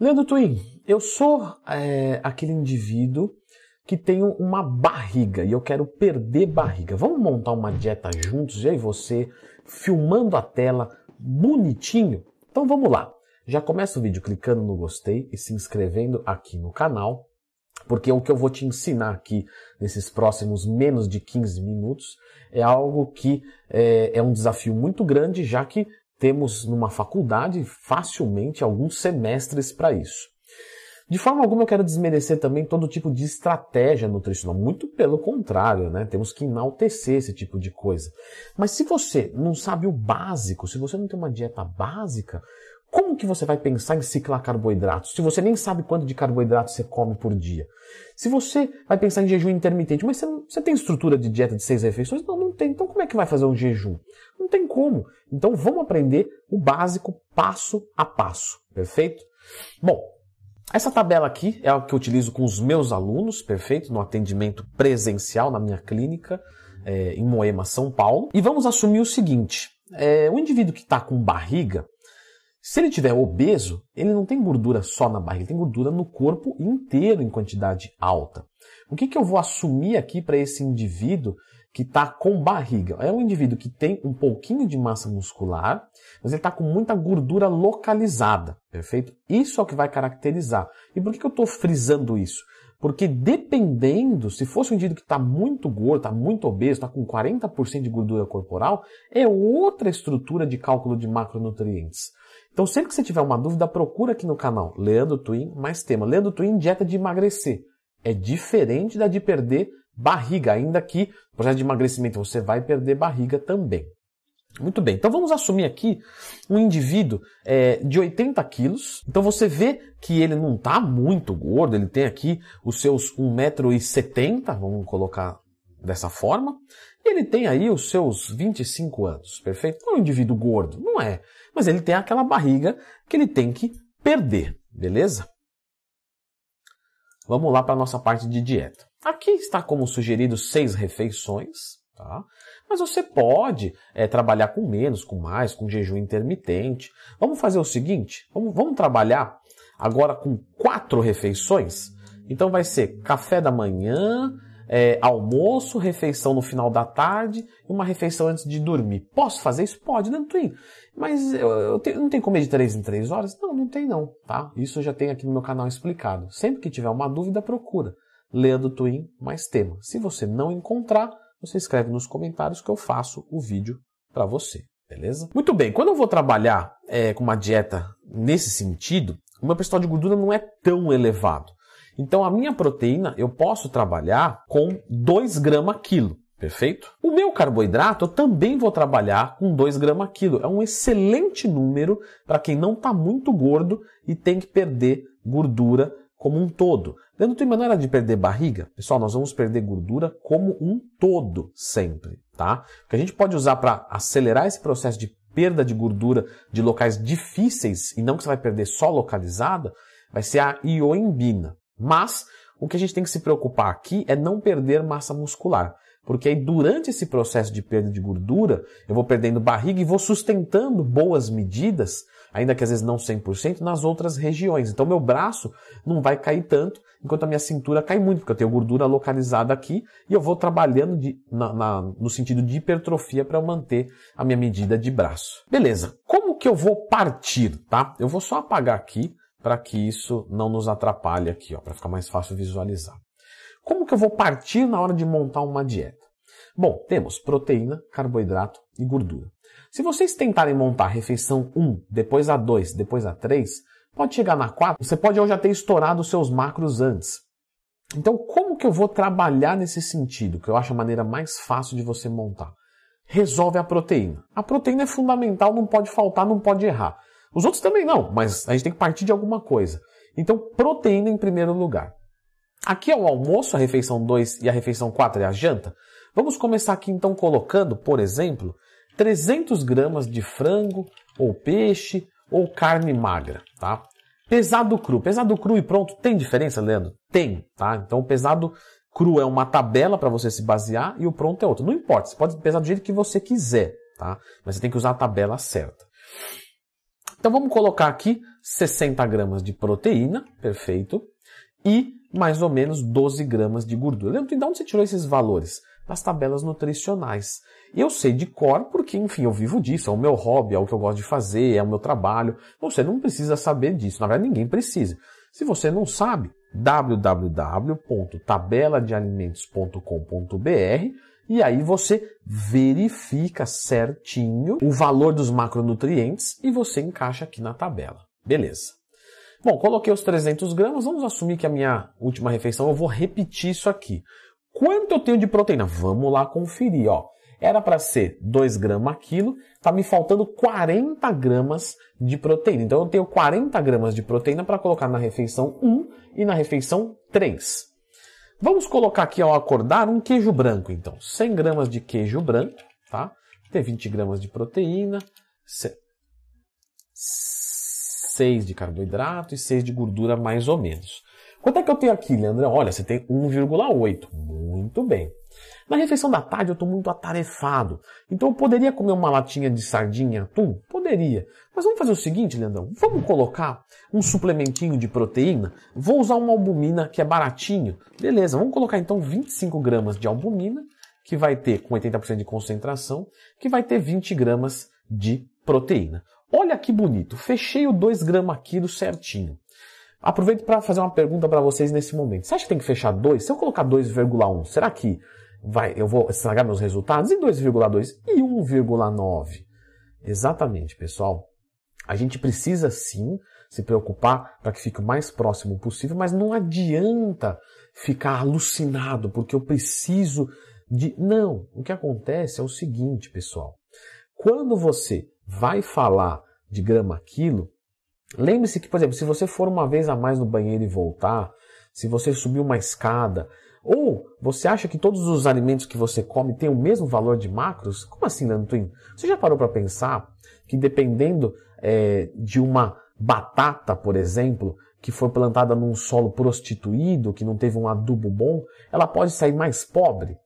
Leandro Twin, eu sou é, aquele indivíduo que tem uma barriga e eu quero perder barriga. Vamos montar uma dieta juntos, eu e você, filmando a tela bonitinho? Então vamos lá. Já começa o vídeo clicando no gostei e se inscrevendo aqui no canal, porque o que eu vou te ensinar aqui nesses próximos menos de 15 minutos é algo que é, é um desafio muito grande, já que temos numa faculdade facilmente alguns semestres para isso. De forma alguma eu quero desmerecer também todo tipo de estratégia nutricional, muito pelo contrário, né? Temos que enaltecer esse tipo de coisa. Mas se você não sabe o básico, se você não tem uma dieta básica, como que você vai pensar em ciclar carboidratos se você nem sabe quanto de carboidrato você come por dia? Se você vai pensar em jejum intermitente, mas você, não, você tem estrutura de dieta de seis refeições? Não, não tem. Então como é que vai fazer um jejum? Não tem como. Então vamos aprender o básico passo a passo, perfeito? Bom, essa tabela aqui é a que eu utilizo com os meus alunos, perfeito? No atendimento presencial na minha clínica é, em Moema, São Paulo. E vamos assumir o seguinte: é, o indivíduo que está com barriga, se ele tiver obeso, ele não tem gordura só na barriga, ele tem gordura no corpo inteiro em quantidade alta. O que, que eu vou assumir aqui para esse indivíduo que está com barriga? É um indivíduo que tem um pouquinho de massa muscular, mas ele está com muita gordura localizada, perfeito? Isso é o que vai caracterizar. E por que, que eu estou frisando isso? Porque dependendo, se fosse um indivíduo que está muito gordo, está muito obeso, está com 40% de gordura corporal, é outra estrutura de cálculo de macronutrientes. Então, sempre que você tiver uma dúvida, procura aqui no canal Leandro Twin, mais tema. Leandro Twin, dieta de emagrecer. É diferente da de perder barriga, ainda que no processo de emagrecimento você vai perder barriga também. Muito bem, então vamos assumir aqui um indivíduo é, de 80 quilos. Então você vê que ele não está muito gordo, ele tem aqui os seus 1,70m, vamos colocar dessa forma. Ele tem aí os seus 25 anos, perfeito? Não é um indivíduo gordo, não é. Mas ele tem aquela barriga que ele tem que perder, beleza? Vamos lá para a nossa parte de dieta. Aqui está como sugerido seis refeições, tá? Mas você pode é, trabalhar com menos, com mais, com jejum intermitente. Vamos fazer o seguinte: vamos, vamos trabalhar agora com quatro refeições. Então vai ser café da manhã, é, almoço, refeição no final da tarde e uma refeição antes de dormir. Posso fazer isso? Pode, né, Twin? Mas eu, eu tenho, não tem como de 3 em 3 horas? Não, não tem não, tá? Isso eu já tem aqui no meu canal explicado. Sempre que tiver uma dúvida, procura. Leandro Twin mais tema. Se você não encontrar, você escreve nos comentários que eu faço o vídeo para você, beleza? Muito bem, quando eu vou trabalhar é, com uma dieta nesse sentido, o meu percentual de gordura não é tão elevado. Então a minha proteína eu posso trabalhar com 2 gramas quilo. Perfeito? O meu carboidrato eu também vou trabalhar com 2 gramas quilo. É um excelente número para quem não está muito gordo e tem que perder gordura como um todo. Dentro do maneira de perder barriga, pessoal, nós vamos perder gordura como um todo sempre, tá? O que a gente pode usar para acelerar esse processo de perda de gordura de locais difíceis e não que você vai perder só localizada, vai ser a ioimbina. Mas o que a gente tem que se preocupar aqui é não perder massa muscular. Porque aí durante esse processo de perda de gordura, eu vou perdendo barriga e vou sustentando boas medidas, ainda que às vezes não 100%, nas outras regiões. Então meu braço não vai cair tanto, enquanto a minha cintura cai muito, porque eu tenho gordura localizada aqui e eu vou trabalhando de, na, na, no sentido de hipertrofia para manter a minha medida de braço. Beleza, como que eu vou partir, tá? Eu vou só apagar aqui para que isso não nos atrapalhe aqui, ó, para ficar mais fácil visualizar. Como que eu vou partir na hora de montar uma dieta? Bom, temos proteína, carboidrato e gordura. Se vocês tentarem montar a refeição 1, depois a 2, depois a 3, pode chegar na 4, você pode já ter estourado os seus macros antes. Então, como que eu vou trabalhar nesse sentido, que eu acho a maneira mais fácil de você montar? Resolve a proteína. A proteína é fundamental, não pode faltar, não pode errar. Os outros também não, mas a gente tem que partir de alguma coisa. Então, proteína em primeiro lugar. Aqui é o almoço, a refeição 2 e a refeição 4 é a janta. Vamos começar aqui então colocando, por exemplo, 300 gramas de frango ou peixe ou carne magra, tá? Pesado cru. Pesado cru e pronto, tem diferença, Leandro? Tem, tá? Então, o pesado cru é uma tabela para você se basear e o pronto é outro. Não importa, você pode pesar do jeito que você quiser, tá? Mas você tem que usar a tabela certa. Então vamos colocar aqui 60 gramas de proteína, perfeito, e mais ou menos 12 gramas de gordura. Leandro, de onde você tirou esses valores? Das tabelas nutricionais. Eu sei de cor porque, enfim, eu vivo disso, é o meu hobby, é o que eu gosto de fazer, é o meu trabalho. Você não precisa saber disso, na verdade ninguém precisa. Se você não sabe, www.tabeladealimentos.com.br e aí você verifica certinho o valor dos macronutrientes e você encaixa aqui na tabela. Beleza. Bom, coloquei os 300 gramas, vamos assumir que a minha última refeição eu vou repetir isso aqui. Quanto eu tenho de proteína? Vamos lá conferir, ó. Era para ser 2 gramas quilo, está me faltando 40 gramas de proteína. Então eu tenho 40 gramas de proteína para colocar na refeição 1 e na refeição 3. Vamos colocar aqui ao acordar um queijo branco, então. 100 gramas de queijo branco, tá? Tem 20 gramas de proteína, 6 de carboidrato e 6 de gordura mais ou menos. Quanto é que eu tenho aqui, Leandrão? Olha, você tem 1,8. Muito bem. Na refeição da tarde eu estou muito atarefado. Então eu poderia comer uma latinha de sardinha atum? Poderia. Mas vamos fazer o seguinte, Leandrão. Vamos colocar um suplementinho de proteína? Vou usar uma albumina que é baratinho. Beleza, vamos colocar então 25 gramas de albumina, que vai ter com 80% de concentração, que vai ter 20 gramas de proteína. Olha que bonito, fechei o 2 gramas quilo certinho. Aproveito para fazer uma pergunta para vocês nesse momento. Você acha que tem que fechar 2? Se eu colocar 2,1, será que vai, eu vou estragar meus resultados? E 2,2? E 1,9? Exatamente, pessoal. A gente precisa sim se preocupar para que fique o mais próximo possível, mas não adianta ficar alucinado porque eu preciso de. Não, o que acontece é o seguinte, pessoal. Quando você vai falar de grama quilo, lembre-se que, por exemplo, se você for uma vez a mais no banheiro e voltar, se você subir uma escada, ou você acha que todos os alimentos que você come têm o mesmo valor de macros? Como assim, Leandro Você já parou para pensar que dependendo é, de uma batata, por exemplo, que foi plantada num solo prostituído, que não teve um adubo bom, ela pode sair mais pobre?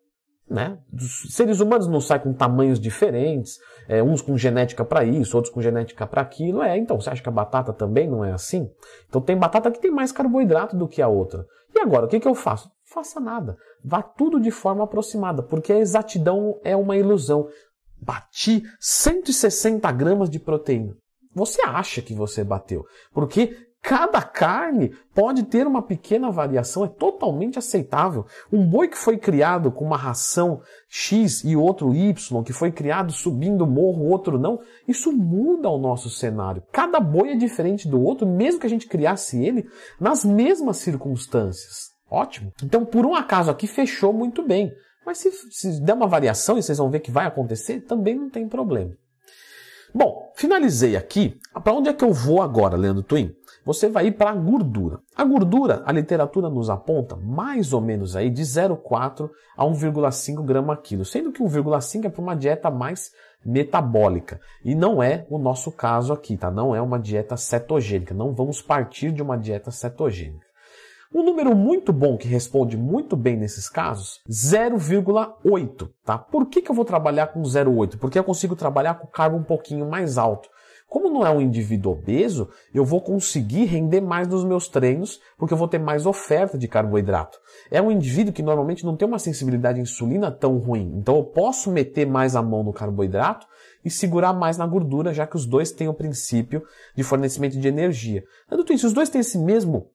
Né? Os seres humanos não saem com tamanhos diferentes, é, uns com genética para isso, outros com genética para aquilo. É, então você acha que a batata também não é assim? Então tem batata que tem mais carboidrato do que a outra. E agora, o que, que eu faço? Faça nada. Vá tudo de forma aproximada, porque a exatidão é uma ilusão. Bati 160 gramas de proteína. Você acha que você bateu, porque Cada carne pode ter uma pequena variação, é totalmente aceitável. Um boi que foi criado com uma ração X e outro Y, que foi criado subindo morro, outro não, isso muda o nosso cenário. Cada boi é diferente do outro, mesmo que a gente criasse ele nas mesmas circunstâncias. Ótimo. Então, por um acaso aqui, fechou muito bem. Mas se, se der uma variação e vocês vão ver que vai acontecer, também não tem problema. Bom, finalizei aqui. Para onde é que eu vou agora, Leandro Twin? Você vai ir para a gordura. A gordura, a literatura nos aponta mais ou menos aí de 0,4 a 1,5 grama quilo, sendo que 1,5 é para uma dieta mais metabólica. E não é o nosso caso aqui, tá? Não é uma dieta cetogênica. Não vamos partir de uma dieta cetogênica. Um número muito bom que responde muito bem nesses casos, 0,8, tá? Por que, que eu vou trabalhar com 0,8? Porque eu consigo trabalhar com carbo um pouquinho mais alto. Como não é um indivíduo obeso, eu vou conseguir render mais nos meus treinos, porque eu vou ter mais oferta de carboidrato. É um indivíduo que normalmente não tem uma sensibilidade à insulina tão ruim, então eu posso meter mais a mão no carboidrato e segurar mais na gordura, já que os dois têm o princípio de fornecimento de energia. Tanto se os dois têm esse mesmo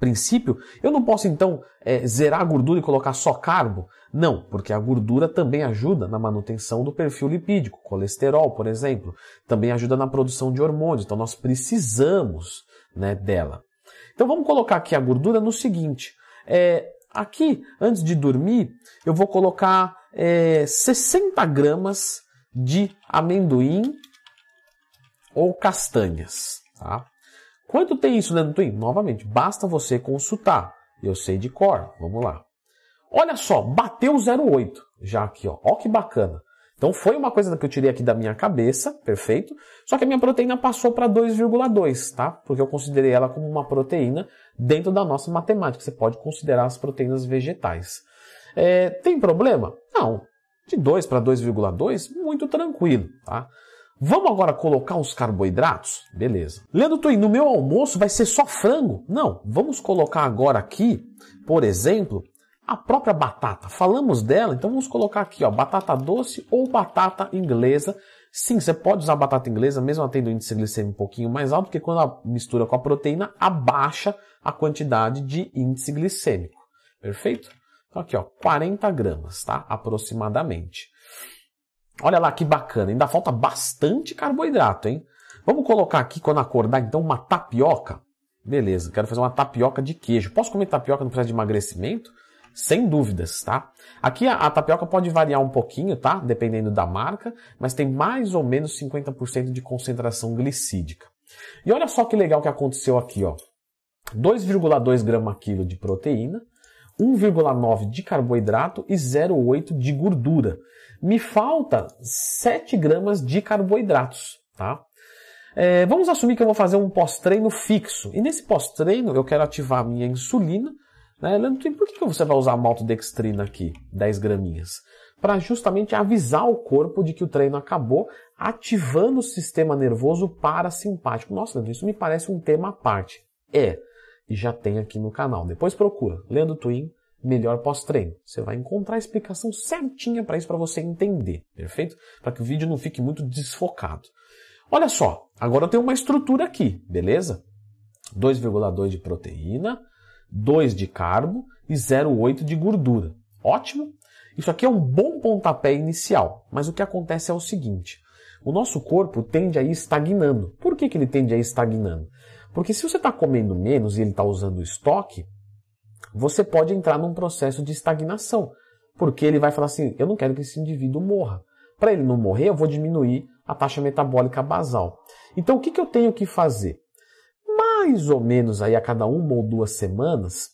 princípio, eu não posso então é, zerar a gordura e colocar só carbo? Não, porque a gordura também ajuda na manutenção do perfil lipídico, colesterol, por exemplo, também ajuda na produção de hormônios, então nós precisamos né, dela. Então vamos colocar aqui a gordura no seguinte: é, aqui, antes de dormir, eu vou colocar é, 60 gramas de amendoim ou castanhas. Tá? Quanto tem isso dentro do Twin? Novamente, basta você consultar. Eu sei de cor. Vamos lá. Olha só, bateu 0,8 já aqui, ó. Ó que bacana. Então foi uma coisa que eu tirei aqui da minha cabeça, perfeito. Só que a minha proteína passou para 2,2, tá? Porque eu considerei ela como uma proteína dentro da nossa matemática. Você pode considerar as proteínas vegetais. É, tem problema? Não. De 2 para 2,2, muito tranquilo, tá? Vamos agora colocar os carboidratos? Beleza. Leandro Twin, no meu almoço vai ser só frango? Não, vamos colocar agora aqui, por exemplo, a própria batata. Falamos dela, então vamos colocar aqui, ó, batata doce ou batata inglesa. Sim, você pode usar batata inglesa, mesmo ela tendo índice glicêmico um pouquinho mais alto, porque quando ela mistura com a proteína, abaixa a quantidade de índice glicêmico. Perfeito? Então aqui, ó, 40 gramas, tá? Aproximadamente. Olha lá que bacana, ainda falta bastante carboidrato, hein? Vamos colocar aqui, quando acordar, então, uma tapioca. Beleza, quero fazer uma tapioca de queijo. Posso comer tapioca no processo de emagrecimento? Sem dúvidas, tá? Aqui a, a, tapioca pode variar um pouquinho, tá? Dependendo da marca, mas tem mais ou menos 50% de concentração glicídica. E olha só que legal que aconteceu aqui, ó. 2,2 grama quilo de proteína, 1,9 de carboidrato e 0,8 de gordura. Me falta 7 gramas de carboidratos, tá? É, vamos assumir que eu vou fazer um pós-treino fixo. E nesse pós-treino eu quero ativar a minha insulina. Né? Leandro, por que você vai usar maltodextrina aqui, 10 graminhas? Para justamente avisar o corpo de que o treino acabou, ativando o sistema nervoso parasimpático. Nossa, Leandro, isso me parece um tema à parte. É, e já tem aqui no canal. Depois procura, Leandro Twin, melhor pós-treino. Você vai encontrar a explicação certinha para isso para você entender, perfeito? Para que o vídeo não fique muito desfocado. Olha só, agora eu tenho uma estrutura aqui, beleza? 2,2 de proteína, 2 de carbo e 0,8 de gordura. Ótimo? Isso aqui é um bom pontapé inicial, mas o que acontece é o seguinte: o nosso corpo tende a ir estagnando. Por que, que ele tende a ir estagnando? Porque se você está comendo menos e ele está usando o estoque, você pode entrar num processo de estagnação. Porque ele vai falar assim: eu não quero que esse indivíduo morra. Para ele não morrer, eu vou diminuir a taxa metabólica basal. Então o que, que eu tenho que fazer? Mais ou menos aí a cada uma ou duas semanas,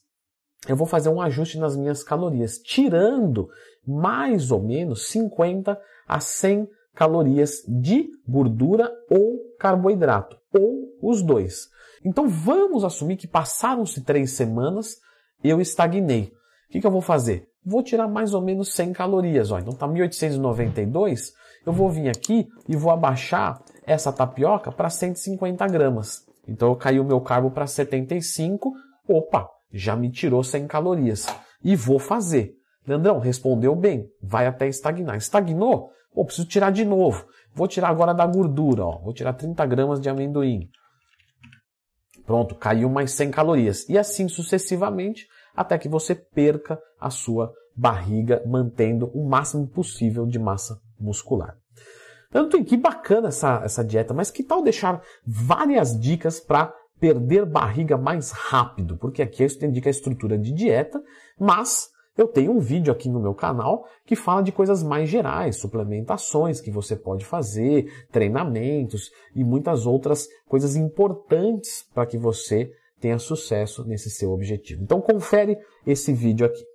eu vou fazer um ajuste nas minhas calorias, tirando mais ou menos 50 a 100 calorias de gordura ou carboidrato, ou os dois. Então vamos assumir que passaram-se três semanas, eu estagnei. O que, que, eu vou fazer? Vou tirar mais ou menos 100 calorias. Ó. Então está 1892. Eu vou vir aqui e vou abaixar essa tapioca para 150 gramas. Então eu caí o meu carbo para 75. Opa, já me tirou 100 calorias. E vou fazer. Leandrão, respondeu bem. Vai até estagnar. Estagnou? Pô, preciso tirar de novo. Vou tirar agora da gordura. Ó. Vou tirar 30 gramas de amendoim. Pronto, caiu mais 100 calorias. E assim sucessivamente, até que você perca a sua barriga, mantendo o máximo possível de massa muscular. Tanto que bacana essa, essa dieta, mas que tal deixar várias dicas para perder barriga mais rápido? Porque aqui eu indica a estrutura de dieta, mas eu tenho um vídeo aqui no meu canal que fala de coisas mais gerais, suplementações que você pode fazer, treinamentos e muitas outras coisas importantes para que você tenha sucesso nesse seu objetivo. Então confere esse vídeo aqui.